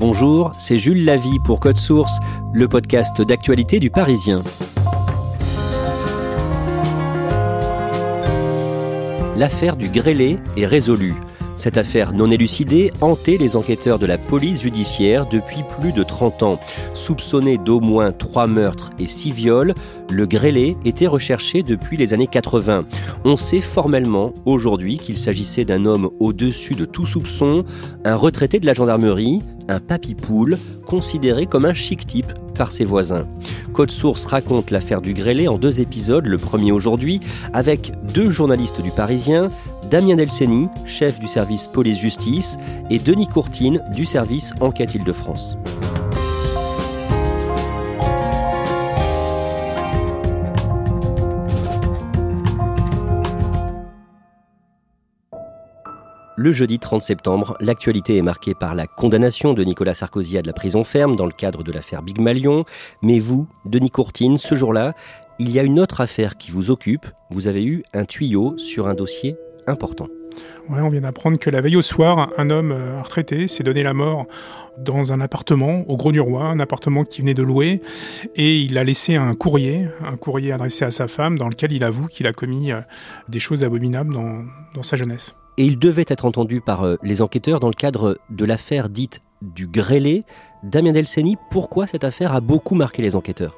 Bonjour, c'est Jules Lavie pour Code Source, le podcast d'actualité du Parisien. L'affaire du grêlé est résolue. Cette affaire non élucidée hantait les enquêteurs de la police judiciaire depuis plus de 30 ans. Soupçonné d'au moins trois meurtres et six viols, le grêlé était recherché depuis les années 80. On sait formellement aujourd'hui qu'il s'agissait d'un homme au-dessus de tout soupçon, un retraité de la gendarmerie, un papy-poule, considéré comme un chic type par ses voisins. Code Source raconte l'affaire du grêlé en deux épisodes, le premier aujourd'hui, avec deux journalistes du Parisien, Damien Delceni, chef du service police-justice, et Denis Courtine, du service Enquête Île-de-France. Le jeudi 30 septembre, l'actualité est marquée par la condamnation de Nicolas Sarkozy à de la prison ferme dans le cadre de l'affaire Big Malion. Mais vous, Denis Courtine, ce jour-là, il y a une autre affaire qui vous occupe. Vous avez eu un tuyau sur un dossier important. Ouais, on vient d'apprendre que la veille au soir, un homme euh, retraité s'est donné la mort dans un appartement au Gros du Roi, un appartement qui venait de louer, et il a laissé un courrier, un courrier adressé à sa femme, dans lequel il avoue qu'il a commis euh, des choses abominables dans, dans sa jeunesse. Et il devait être entendu par euh, les enquêteurs dans le cadre de l'affaire dite du grêlé. Damien Delceni, pourquoi cette affaire a beaucoup marqué les enquêteurs?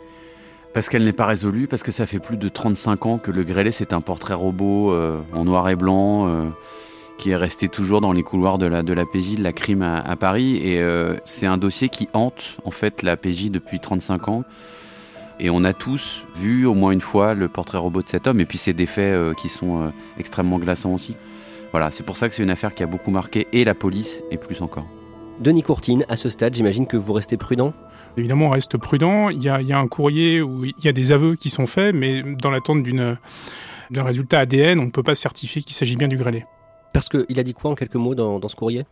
Parce qu'elle n'est pas résolue, parce que ça fait plus de 35 ans que le grêlé c'est un portrait robot euh, en noir et blanc euh, qui est resté toujours dans les couloirs de la, PJ de la crime à, Paris. Et euh, c'est un dossier qui hante en fait la PJ depuis 35 ans. Et on a tous vu au moins une fois le portrait robot de cet homme. Et puis c'est des faits euh, qui sont extrêmement glaçants aussi. Voilà, c'est pour ça que c'est une affaire qui a beaucoup marqué. Et la police et plus encore. Denis Courtine, à ce stade, j'imagine que vous restez prudent? Évidemment, on reste prudent. Il y, a, il y a un courrier où il y a des aveux qui sont faits, mais dans l'attente d'une d'un résultat ADN, on ne peut pas certifier qu'il s'agit bien du grêlé. Parce qu'il a dit quoi en quelques mots dans, dans ce courrier?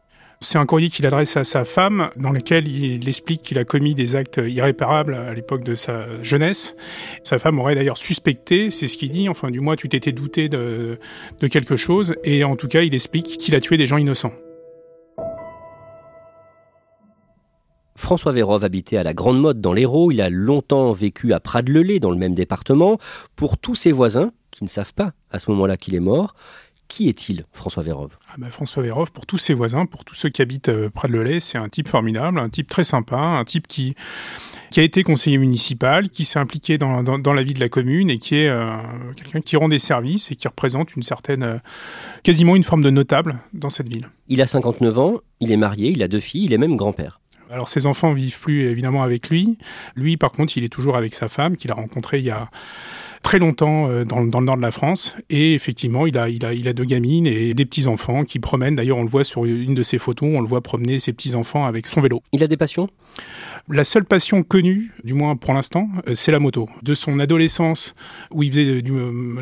C'est un courrier qu'il adresse à sa femme, dans lequel il explique qu'il a commis des actes irréparables à l'époque de sa jeunesse. Sa femme aurait d'ailleurs suspecté, c'est ce qu'il dit, enfin du moins tu t'étais douté de, de quelque chose, et en tout cas il explique qu'il a tué des gens innocents. François Vérov habitait à la Grande Motte dans l'Hérault. Il a longtemps vécu à Prades-le-Lez dans le même département. Pour tous ses voisins, qui ne savent pas à ce moment-là qu'il est mort, qui est-il, François Vérov? Ah bah, François Vérov, pour tous ses voisins, pour tous ceux qui habitent euh, Prades-le-Lez, c'est un type formidable, un type très sympa, un type qui qui a été conseiller municipal, qui s'est impliqué dans, dans, dans, la vie de la commune et qui est euh, quelqu'un qui rend des services et qui représente une certaine, euh, quasiment une forme de notable dans cette ville. Il a 59 ans, il est marié, il a deux filles, il est même grand-père. Alors ses enfants vivent plus évidemment avec lui. Lui, par contre, il est toujours avec sa femme qu'il a rencontrée il y a très longtemps euh, dans, dans, le nord de la France. Et effectivement, il a, il a, il a deux gamines et des petits-enfants qui promènent. D'ailleurs, on le voit sur une de ses photos, on le voit promener ses petits-enfants avec son vélo. Il a des passions? La seule passion connue, du moins pour l'instant, euh, c'est la moto. De son adolescence, où il faisait du,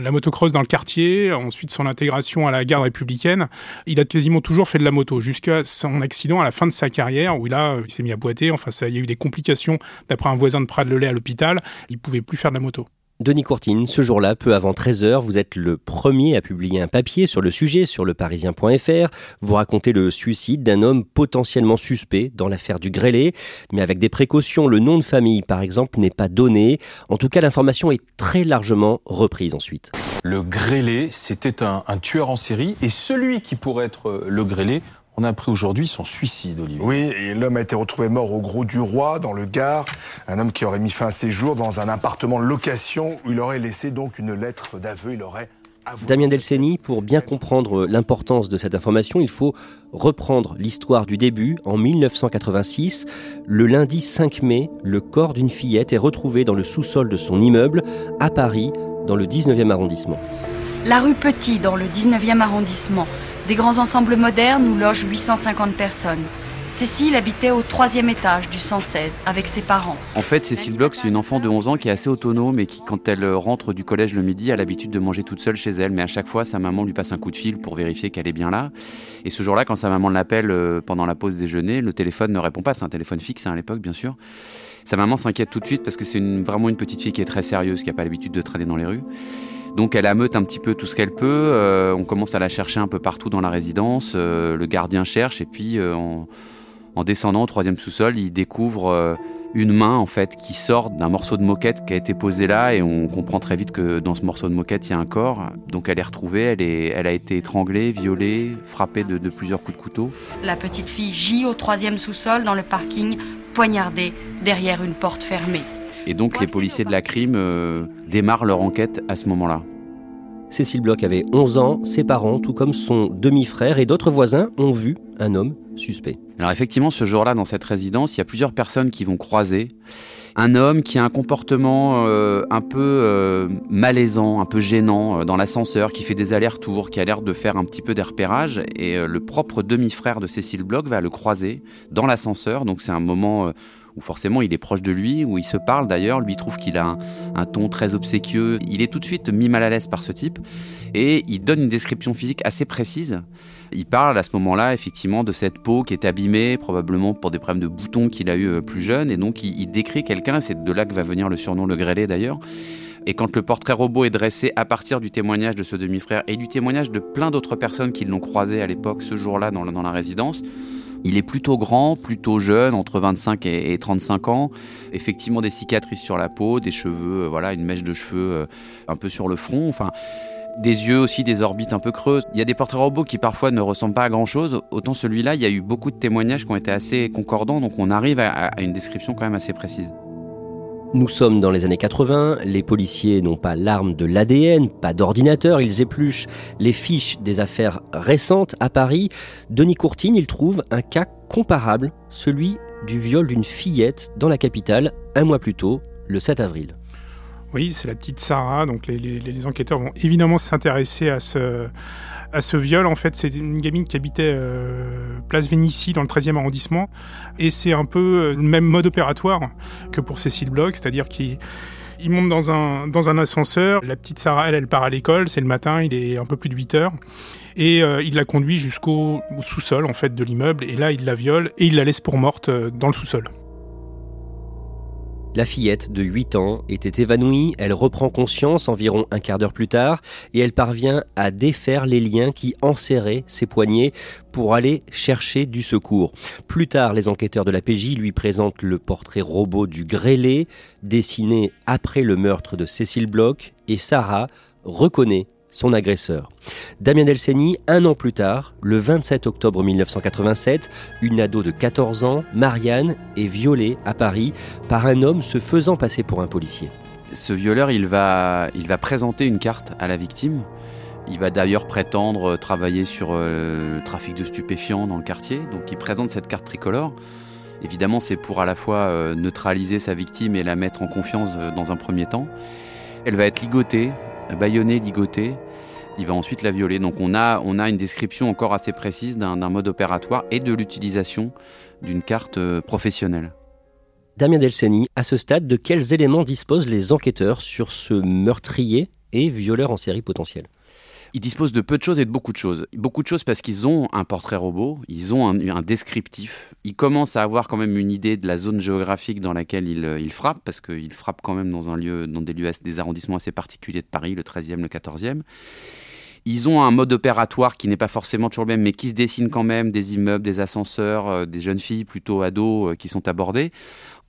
la motocross dans le quartier, ensuite son intégration à la garde républicaine, il a quasiment toujours fait de la moto, jusqu'à son accident à la fin de sa carrière, où là, il s'est mis à boiter, enfin, ça, il y a eu des complications, d'après un voisin de Prades-le-Lez à l'hôpital, il pouvait plus faire de la moto. Denis Courtine, ce jour-là, peu avant 13h, vous êtes le premier à publier un papier sur le sujet sur leparisien.fr. Vous racontez le suicide d'un homme potentiellement suspect dans l'affaire du grêlé, mais avec des précautions. Le nom de famille, par exemple, n'est pas donné. En tout cas, l'information est très largement reprise ensuite. Le grêlé, c'était un, tueur en série, et celui qui pourrait être le grêlé, on a appris aujourd'hui son suicide, Olivier. Oui, et l'homme a été retrouvé mort au Gros du Roi, dans le Gard. Un homme qui aurait mis fin à ses jours dans un appartement de location où il aurait laissé donc une lettre d'aveu. Il aurait Damien Delceni, pour bien comprendre l'importance de cette information, il faut reprendre l'histoire du début. En 1986, le lundi 5 mai, le corps d'une fillette est retrouvé dans le sous-sol de son immeuble à Paris, dans le 19e arrondissement. La rue Petit, dans le 19e arrondissement. Des grands ensembles modernes où logent 850 personnes. Cécile habitait au troisième étage du 116 avec ses parents. En fait, Cécile Bloch, c'est une enfant de 11 ans qui est assez autonome et qui, quand elle rentre du collège le midi, a l'habitude de manger toute seule chez elle. Mais à chaque fois, sa maman lui passe un coup de fil pour vérifier qu'elle est bien là. Et ce jour-là, quand sa maman l'appelle euh, pendant la pause déjeuner, le téléphone ne répond pas. C'est un téléphone fixe hein, à l'époque, bien sûr. Sa maman s'inquiète tout de suite parce que c'est vraiment une petite fille qui est très sérieuse, qui n'a pas l'habitude de traîner dans les rues. Donc elle ameute un petit peu tout ce qu'elle peut. Euh, on commence à la chercher un peu partout dans la résidence. Euh, le gardien cherche et puis en en descendant au troisième sous-sol, il découvre euh, une main en fait qui sort d'un morceau de moquette qui a été posé là et on comprend très vite que dans ce morceau de moquette il y a un corps. Donc elle est retrouvée, elle, est, elle a été étranglée, violée, frappée de, plusieurs coups de couteau. La petite fille gît au troisième sous-sol dans le parking, poignardée derrière une porte fermée. Et donc les policiers de la crime euh, démarrent leur enquête à ce moment-là. Cécile Bloch avait 11 ans, ses parents, tout comme son demi-frère et d'autres voisins, ont vu un homme suspect. Alors effectivement, ce jour-là, dans cette résidence, il y a plusieurs personnes qui vont croiser un homme qui a un comportement euh, un peu euh, malaisant, un peu gênant euh, dans l'ascenseur, qui fait des allers-retours, qui a l'air de faire un petit peu des repérages. Et le propre demi-frère de Cécile Bloch va le croiser dans l'ascenseur. Donc c'est un moment où forcément il est proche de lui, où il se parle d'ailleurs, lui trouve qu'il a un, ton très obséquieux, il est tout de suite mis mal à l'aise par ce type, et il donne une description physique assez précise. Il parle à ce moment-là effectivement de cette peau qui est abîmée, probablement pour des problèmes de boutons qu'il a eu euh, plus jeune, et donc il, décrit quelqu'un, c'est de là que va venir le surnom le grêlé d'ailleurs, et quand le portrait robot est dressé à partir du témoignage de ce demi-frère et du témoignage de plein d'autres personnes qui l'ont croisé à l'époque, ce jour-là, dans, la résidence, il est plutôt grand, plutôt jeune, entre 25 et 35 ans. Effectivement, des cicatrices sur la peau, des cheveux, euh, voilà, une mèche de cheveux euh, un peu sur le front. Enfin, des yeux aussi, des orbites un peu creuses. Il y a des portraits robots qui parfois ne ressemblent pas à grand chose. Autant celui-là, il y a eu beaucoup de témoignages qui ont été assez concordants, donc on arrive à une description quand même assez précise. Nous sommes dans les années 80, les policiers n'ont pas l'arme de l'ADN, pas d'ordinateur, ils épluchent les fiches des affaires récentes à Paris. Denis Courtine, il trouve un cas comparable, celui du viol d'une fillette dans la capitale un mois plus tôt, le 7 avril. Oui, c'est la petite Sarah. Donc les, enquêteurs vont évidemment s'intéresser à ce, viol. En fait, c'est une gamine qui habitait euh, place Vénitie dans le 13e arrondissement. Et c'est un peu euh, le même mode opératoire que pour Cécile Bloch, c'est-à-dire qu'il monte dans un, ascenseur. La petite Sarah, elle, elle part à l'école. C'est le matin, il est un peu plus de 8 heures. Et euh, il la conduit jusqu'au sous-sol en fait de l'immeuble. Et là, il la viole et il la laisse pour morte dans le sous-sol. La fillette de 8 ans était évanouie, elle reprend conscience environ un quart d'heure plus tard et elle parvient à défaire les liens qui enserraient ses poignets pour aller chercher du secours. Plus tard, les enquêteurs de la PJ lui présentent le portrait robot du grêlé, dessiné après le meurtre de Cécile Bloch, et Sarah reconnaît son agresseur. Damien Delceni, un an plus tard, le 27 octobre 1987, une ado de 14 ans, Marianne, est violée à Paris par un homme se faisant passer pour un policier. Ce violeur, il va, il va présenter une carte à la victime. Il va d'ailleurs prétendre travailler sur euh, le trafic de stupéfiants dans le quartier. Donc il présente cette carte tricolore. Évidemment, c'est pour à la fois euh, neutraliser sa victime et la mettre en confiance euh, dans un premier temps. Elle va être ligotée, bâillonné, ligoté. Il va ensuite la violer. Donc on a, on a une description encore assez précise d'un mode opératoire et de l'utilisation d'une carte euh, professionnelle. Damien Delceni, à ce stade, de quels éléments disposent les enquêteurs sur ce meurtrier et violeur en série potentiel ils disposent de peu de choses et de beaucoup de choses. Beaucoup de choses parce qu'ils ont un portrait robot, ils ont un, descriptif. Ils commencent à avoir quand même une idée de la zone géographique dans laquelle ils, euh, frappent, parce qu'ils frappent quand même dans, un lieu, dans des lieux, des arrondissements assez particuliers de Paris, le 13e, le 14e. Ils ont un mode opératoire qui n'est pas forcément toujours le même, mais qui se dessine quand même, des immeubles, des ascenseurs, euh, des jeunes filles plutôt ados euh, qui sont abordées.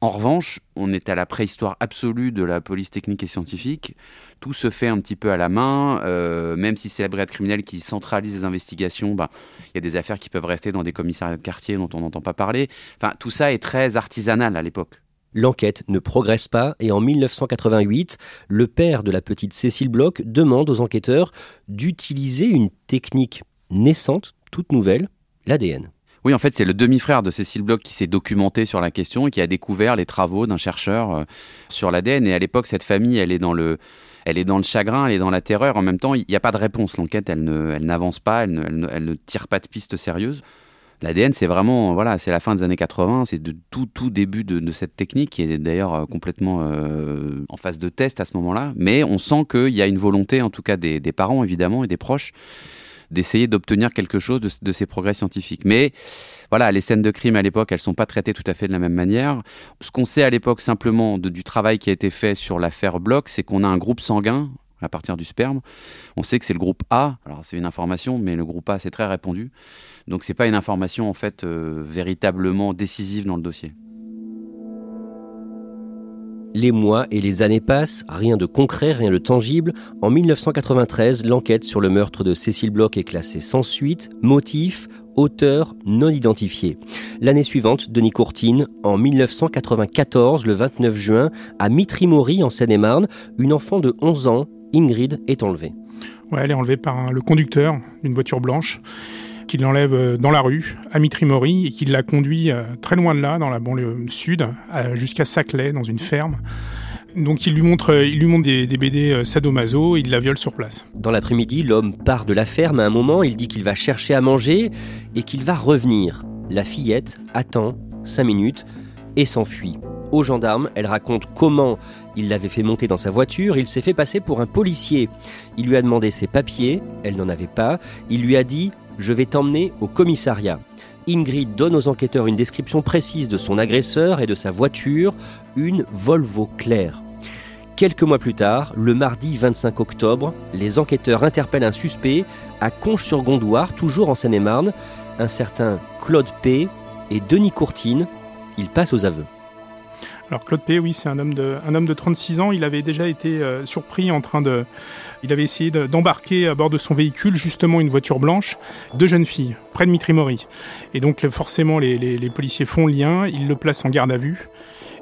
En revanche, on est à la préhistoire absolue de la police technique et scientifique. Tout se fait un petit peu à la main, euh, même si c'est la brigade criminelle qui centralise les investigations, bah, il y a des affaires qui peuvent rester dans des commissariats de quartier dont on n'entend pas parler. Enfin, tout ça est très artisanal à l'époque. L'enquête ne progresse pas et en 1988, le père de la petite Cécile Bloch demande aux enquêteurs d'utiliser une technique naissante, toute nouvelle, l'ADN. Oui, en fait, c'est le demi-frère de Cécile Bloch qui s'est documenté sur la question et qui a découvert les travaux d'un chercheur euh, sur l'ADN. Et à l'époque, cette famille, elle est dans le, elle est dans le chagrin, elle est dans la terreur. En même temps, il n'y a pas de réponse. L'enquête, elle, elle n'avance pas, elle ne, elle, ne, tire pas de piste sérieuse. L'ADN, c'est vraiment, voilà, c'est la fin des années 80, c'est de tout, tout début de, cette technique qui est d'ailleurs euh, complètement euh, en phase de test à ce moment-là. Mais on sent qu'il y a une volonté, en tout cas des, parents évidemment et des proches, d'essayer d'obtenir quelque chose de, ces progrès scientifiques. Mais voilà, les scènes de crime à l'époque, elles sont pas traitées tout à fait de la même manière. Ce qu'on sait à l'époque simplement du travail qui a été fait sur l'affaire Bloch, c'est qu'on a un groupe sanguin à partir du sperme. On sait que c'est le groupe A. Alors c'est une information, mais le groupe A c'est très répandu. Donc c'est pas une information en fait euh, véritablement décisive dans le dossier. Les mois et les années passent, rien de concret, rien de tangible. En 1993, l'enquête sur le meurtre de Cécile Bloch est classée sans suite, motif, auteur non identifié. L'année suivante, Denis Courtine, en 1994, le 29 juin, à Mitry-Mory, en Seine-et-Marne, une enfant de 11 ans, Ingrid, est enlevée. Ouais, elle est enlevée par le conducteur d'une voiture blanche qui l'enlève euh, dans la rue, à Mitry-Mory, et qui l'a conduit euh, très loin de là, dans la banlieue sud, jusqu'à Saclay, dans une ferme. Donc il lui montre, euh, il lui montre des, BD sadomaso et il la viole sur place. Dans l'après-midi, l'homme part de la ferme à un moment, il dit qu'il va chercher à manger et qu'il va revenir. La fillette attend cinq minutes et s'enfuit. Aux gendarmes, elle raconte comment il l'avait fait monter dans sa voiture, il s'est fait passer pour un policier. Il lui a demandé ses papiers, elle n'en avait pas, il lui a dit je vais t'emmener au commissariat. Ingrid donne aux enquêteurs une description précise de son agresseur et de sa voiture, une Volvo claire. Quelques mois plus tard, le mardi 25 octobre, les enquêteurs interpellent un suspect à Conches-sur-Gondoire, toujours en Seine-et-Marne, un certain Claude P. et Denis Courtine. Ils passent aux aveux. Alors Claude P, oui, c'est un homme de un homme de 36 ans. Il avait déjà été euh, surpris en train de, il avait essayé d'embarquer à bord de son véhicule justement une voiture blanche, deux jeunes filles près de Mitry-Mory. Et donc forcément les, les, policiers font le lien, ils le placent en garde à vue.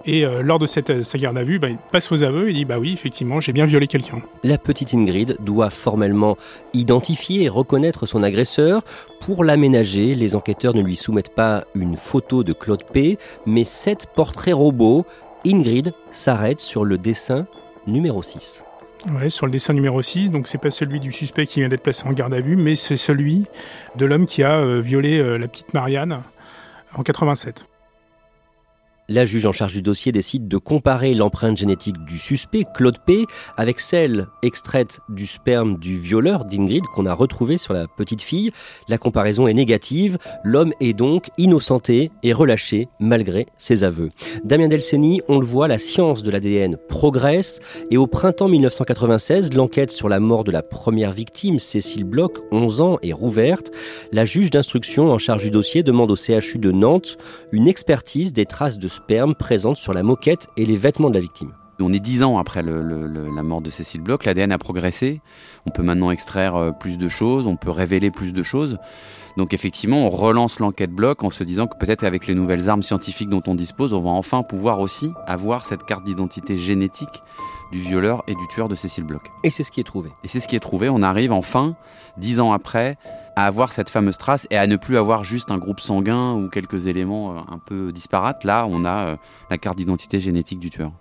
Et euh, lors de cette, sa garde à vue, bah, il passe aux aveux et dit Bah oui, effectivement, j'ai bien violé quelqu'un. La petite Ingrid doit formellement identifier et reconnaître son agresseur. Pour l'aménager, les enquêteurs ne lui soumettent pas une photo de Claude P, mais sept portraits robots. Ingrid s'arrête sur le dessin numéro 6. Ouais, sur le dessin numéro 6, donc c'est pas celui du suspect qui vient d'être placé en garde à vue, mais c'est celui de l'homme qui a euh, violé euh, la petite Marianne en 87. La juge en charge du dossier décide de comparer l'empreinte génétique du suspect, Claude P, avec celle extraite du sperme du violeur d'Ingrid qu'on a retrouvé sur la petite fille. La comparaison est négative. L'homme est donc innocenté et relâché malgré ses aveux. Damien Delceni, on le voit, la science de l'ADN progresse et au printemps 1996, l'enquête sur la mort de la première victime, Cécile Bloch, 11 ans, est rouverte. La juge d'instruction en charge du dossier demande au CHU de Nantes une expertise des traces de sperme présente sur la moquette et les vêtements de la victime. On est dix ans après la mort de Cécile Bloch, l'ADN a progressé, on peut maintenant extraire euh, plus de choses, on peut révéler plus de choses. Donc effectivement, on relance l'enquête Bloch en se disant que peut-être avec les nouvelles armes scientifiques dont on dispose, on va enfin pouvoir aussi avoir cette carte d'identité génétique du violeur et du tueur de Cécile Bloch. Et c'est ce qui est trouvé. Et c'est ce qui est trouvé. On arrive enfin, dix ans après, à avoir cette fameuse trace et à ne plus avoir juste un groupe sanguin ou quelques éléments euh, un peu disparates. Là, on a euh, la carte d'identité génétique du tueur.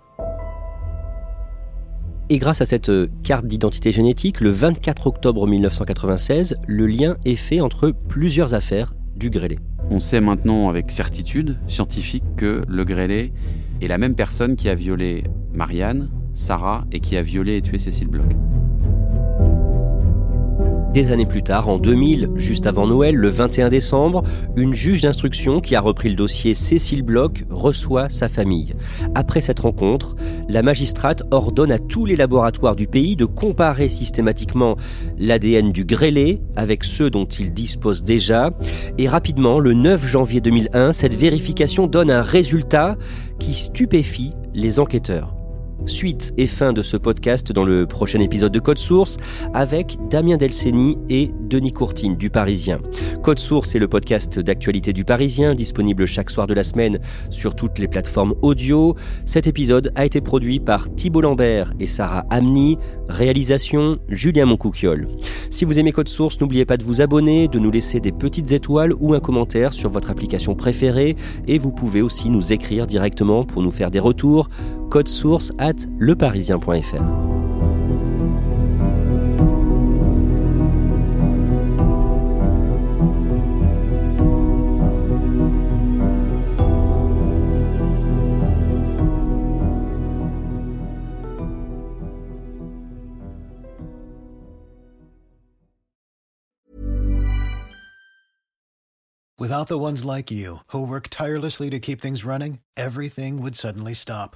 Et grâce à cette euh, carte d'identité génétique, le 24 octobre 1996, le lien est fait entre plusieurs affaires du grêlé. On sait maintenant avec certitude scientifique que le grêlé est la même personne qui a violé Marianne, Sarah et qui a violé et tué Cécile Bloch. Des années plus tard, en 2000, juste avant Noël, le 21 décembre, une juge d'instruction qui a repris le dossier Cécile Bloch reçoit sa famille. Après cette rencontre, la magistrate ordonne à tous les laboratoires du pays de comparer systématiquement l'ADN du grêlé avec ceux dont ils disposent déjà. Et rapidement, le 9 janvier 2001, cette vérification donne un résultat qui stupéfie les enquêteurs. Suite et fin de ce podcast dans le prochain épisode de Code Source avec Damien Delceni et Denis Courtine du Parisien. Code Source est le podcast d'actualité du Parisien disponible chaque soir de la semaine sur toutes les plateformes audio. Cet épisode a été produit par Thibault Lambert et Sarah Amni, réalisation Julien Moncouquiol. Si vous aimez Code Source, n'oubliez pas de vous abonner, de nous laisser des petites étoiles ou un commentaire sur votre application préférée et vous pouvez aussi nous écrire directement pour nous faire des retours. Code Source at leparisien.fr. Without the ones like you, who work tirelessly to keep things running, everything would suddenly stop